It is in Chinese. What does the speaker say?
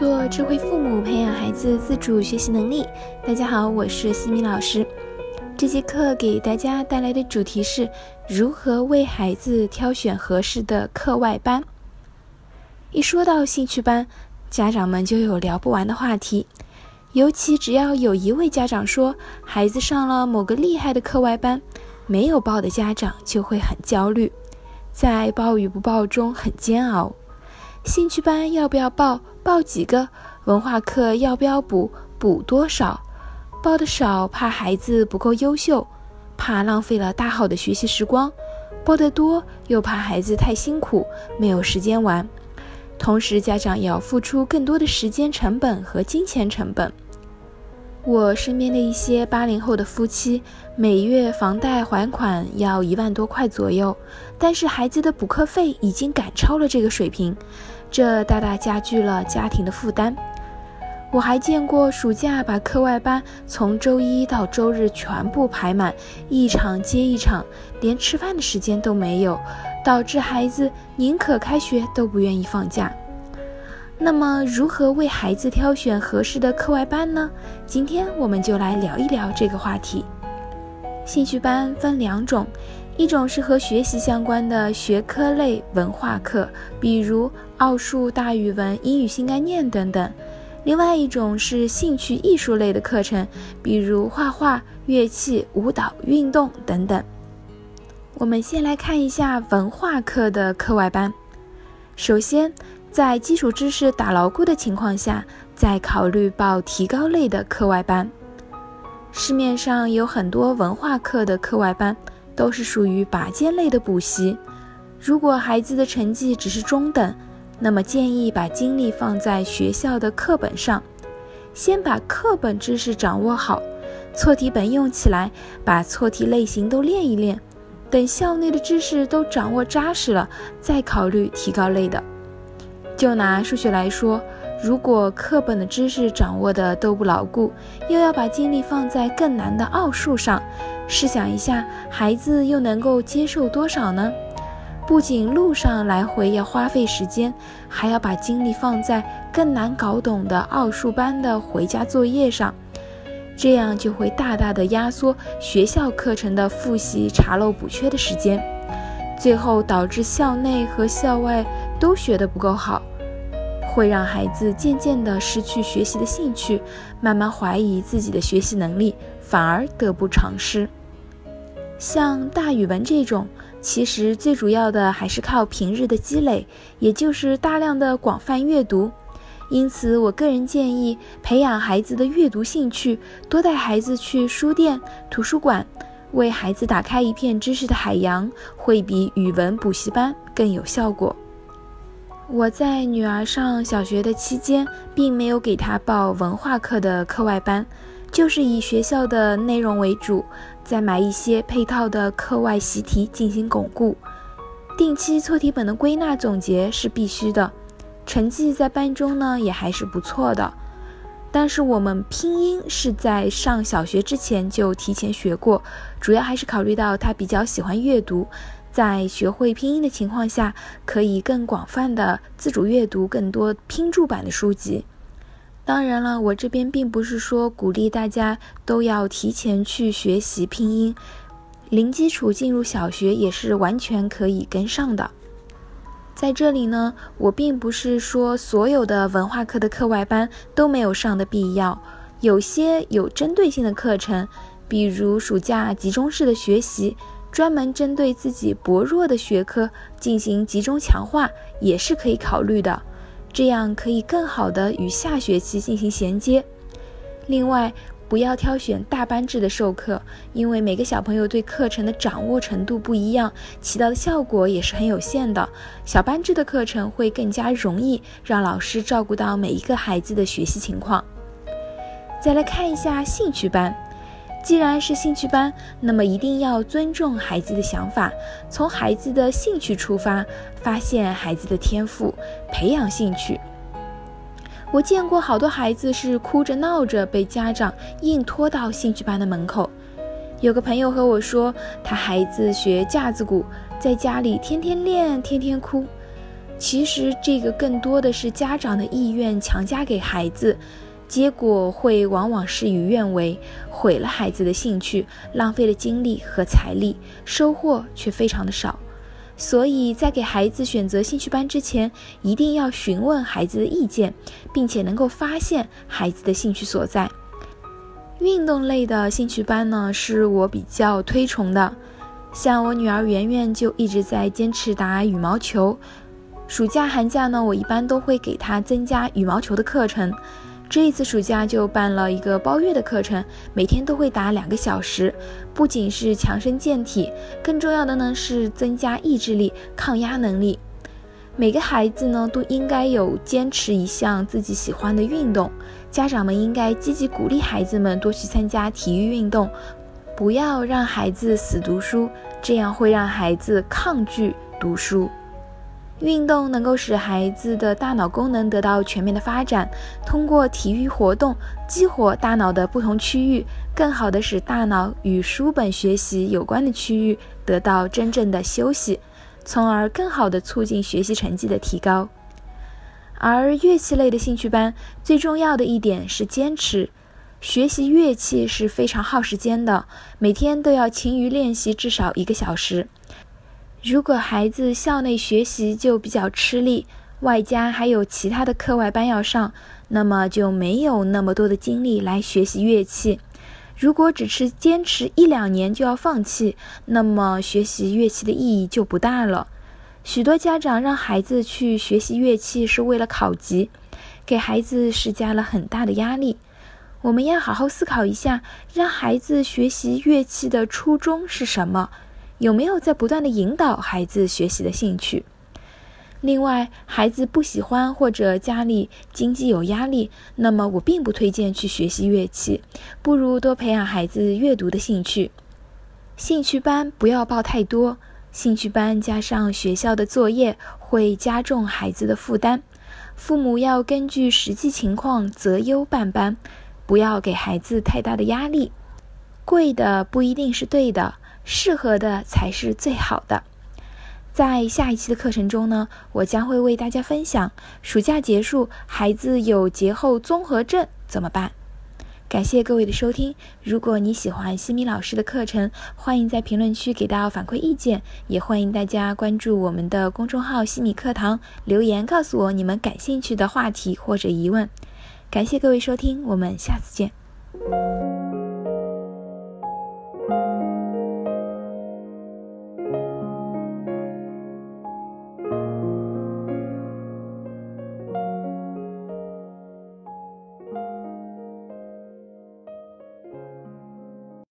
做智慧父母，培养孩子自主学习能力。大家好，我是西米老师。这节课给大家带来的主题是如何为孩子挑选合适的课外班。一说到兴趣班，家长们就有聊不完的话题。尤其只要有一位家长说孩子上了某个厉害的课外班，没有报的家长就会很焦虑，在报与不报中很煎熬。兴趣班要不要报？报几个？文化课要不要补？补多少？报的少怕孩子不够优秀，怕浪费了大好的学习时光；报的多又怕孩子太辛苦，没有时间玩。同时，家长也要付出更多的时间成本和金钱成本。我身边的一些八零后的夫妻，每月房贷还款要一万多块左右，但是孩子的补课费已经赶超了这个水平，这大大加剧了家庭的负担。我还见过暑假把课外班从周一到周日全部排满，一场接一场，连吃饭的时间都没有，导致孩子宁可开学都不愿意放假。那么，如何为孩子挑选合适的课外班呢？今天我们就来聊一聊这个话题。兴趣班分两种，一种是和学习相关的学科类文化课，比如奥数、大语文、英语新概念等等；另外一种是兴趣艺术类的课程，比如画画、乐器、舞蹈、运动等等。我们先来看一下文化课的课外班，首先。在基础知识打牢固的情况下，再考虑报提高类的课外班。市面上有很多文化课的课外班，都是属于拔尖类的补习。如果孩子的成绩只是中等，那么建议把精力放在学校的课本上，先把课本知识掌握好，错题本用起来，把错题类型都练一练。等校内的知识都掌握扎实了，再考虑提高类的。就拿数学来说，如果课本的知识掌握的都不牢固，又要把精力放在更难的奥数上，试想一下，孩子又能够接受多少呢？不仅路上来回要花费时间，还要把精力放在更难搞懂的奥数班的回家作业上，这样就会大大的压缩学校课程的复习、查漏补缺的时间，最后导致校内和校外都学得不够好。会让孩子渐渐地失去学习的兴趣，慢慢怀疑自己的学习能力，反而得不偿失。像大语文这种，其实最主要的还是靠平日的积累，也就是大量的广泛阅读。因此，我个人建议培养孩子的阅读兴趣，多带孩子去书店、图书馆，为孩子打开一片知识的海洋，会比语文补习班更有效果。我在女儿上小学的期间，并没有给她报文化课的课外班，就是以学校的内容为主，再买一些配套的课外习题进行巩固。定期错题本的归纳总结是必须的，成绩在班中呢也还是不错的。但是我们拼音是在上小学之前就提前学过，主要还是考虑到他比较喜欢阅读。在学会拼音的情况下，可以更广泛的自主阅读更多拼注版的书籍。当然了，我这边并不是说鼓励大家都要提前去学习拼音，零基础进入小学也是完全可以跟上的。在这里呢，我并不是说所有的文化课的课外班都没有上的必要，有些有针对性的课程，比如暑假集中式的学习。专门针对自己薄弱的学科进行集中强化，也是可以考虑的，这样可以更好的与下学期进行衔接。另外，不要挑选大班制的授课，因为每个小朋友对课程的掌握程度不一样，起到的效果也是很有限的。小班制的课程会更加容易让老师照顾到每一个孩子的学习情况。再来看一下兴趣班。既然是兴趣班，那么一定要尊重孩子的想法，从孩子的兴趣出发，发现孩子的天赋，培养兴趣。我见过好多孩子是哭着闹着被家长硬拖到兴趣班的门口。有个朋友和我说，他孩子学架子鼓，在家里天天练，天天哭。其实这个更多的是家长的意愿强加给孩子，结果会往往事与愿违，毁了孩子的兴趣，浪费了精力和财力，收获却非常的少。所以在给孩子选择兴趣班之前，一定要询问孩子的意见，并且能够发现孩子的兴趣所在。运动类的兴趣班呢，是我比较推崇的。像我女儿圆圆就一直在坚持打羽毛球。暑假、寒假呢，我一般都会给她增加羽毛球的课程。这一次暑假就办了一个包月的课程，每天都会打两个小时。不仅是强身健体，更重要的呢是增加意志力、抗压能力。每个孩子呢都应该有坚持一项自己喜欢的运动，家长们应该积极鼓励孩子们多去参加体育运动，不要让孩子死读书，这样会让孩子抗拒读书。运动能够使孩子的大脑功能得到全面的发展，通过体育活动激活大脑的不同区域，更好的使大脑与书本学习有关的区域得到真正的休息，从而更好的促进学习成绩的提高。而乐器类的兴趣班最重要的一点是坚持，学习乐器是非常耗时间的，每天都要勤于练习至少一个小时。如果孩子校内学习就比较吃力，外加还有其他的课外班要上，那么就没有那么多的精力来学习乐器。如果只是坚持一两年就要放弃，那么学习乐器的意义就不大了。许多家长让孩子去学习乐器是为了考级，给孩子施加了很大的压力。我们要好好思考一下，让孩子学习乐器的初衷是什么？有没有在不断的引导孩子学习的兴趣？另外，孩子不喜欢或者家里经济有压力，那么我并不推荐去学习乐器，不如多培养孩子阅读的兴趣。兴趣班不要报太多，兴趣班加上学校的作业会加重孩子的负担，父母要根据实际情况择优办班，不要给孩子太大的压力。贵的不一定是对的。适合的才是最好的。在下一期的课程中呢，我将会为大家分享暑假结束，孩子有节后综合症怎么办。感谢各位的收听。如果你喜欢西米老师的课程，欢迎在评论区给到反馈意见，也欢迎大家关注我们的公众号西米课堂，留言告诉我你们感兴趣的话题或者疑问。感谢各位收听，我们下次见。